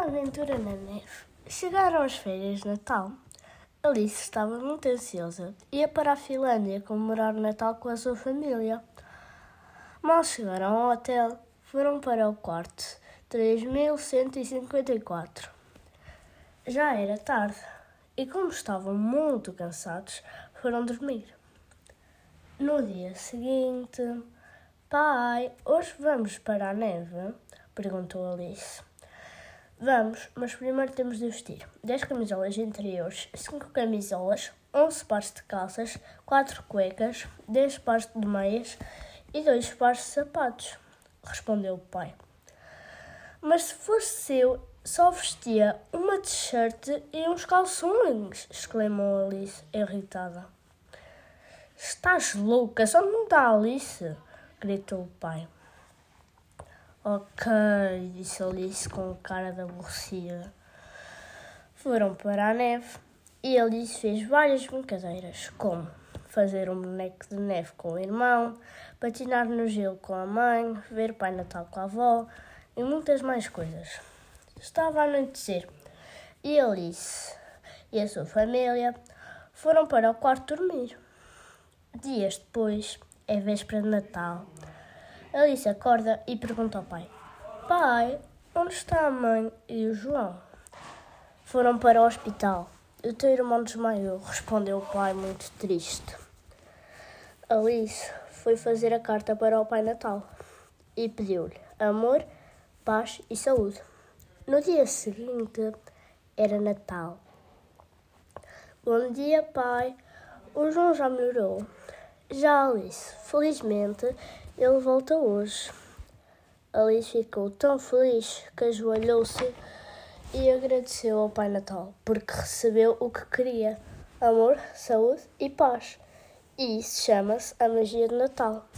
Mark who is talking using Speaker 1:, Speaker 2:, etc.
Speaker 1: Uma aventura na neve. Chegaram as férias de Natal. Alice estava muito ansiosa. Ia para a Finlândia comemorar o Natal com a sua família. Mal chegaram ao hotel, foram para o quarto 3154. Já era tarde e, como estavam muito cansados, foram dormir. No dia seguinte, pai, hoje vamos para a neve? perguntou Alice. Vamos, mas primeiro temos de vestir 10 camisolas interiores, 5 camisolas, 11 pares de calças, 4 cuecas, 10 pares de meias e 2 pares de sapatos, respondeu o pai. Mas se fosse eu, só vestia uma t-shirt e uns calções, exclamou Alice, irritada. Estás louca, só não dá Alice, gritou o pai. Ok, disse Alice com cara de aborrecida. Foram para a neve e Alice fez várias brincadeiras, como fazer um boneco de neve com o irmão, patinar no gelo com a mãe, ver Pai Natal com a avó e muitas mais coisas. Estava a anoitecer e Alice e a sua família foram para o quarto dormir. Dias depois, é véspera de Natal. Alice acorda e pergunta ao pai: Pai, onde está a mãe e o João? Foram para o hospital. O teu irmão desmaiou, respondeu o pai, muito triste. Alice foi fazer a carta para o Pai Natal e pediu-lhe amor, paz e saúde. No dia seguinte era Natal. Bom dia, pai. O João já melhorou. Já Alice, felizmente, ele volta hoje. Alice ficou tão feliz que ajoelhou-se e agradeceu ao Pai Natal porque recebeu o que queria: amor, saúde e paz. E isso chama-se a magia de Natal.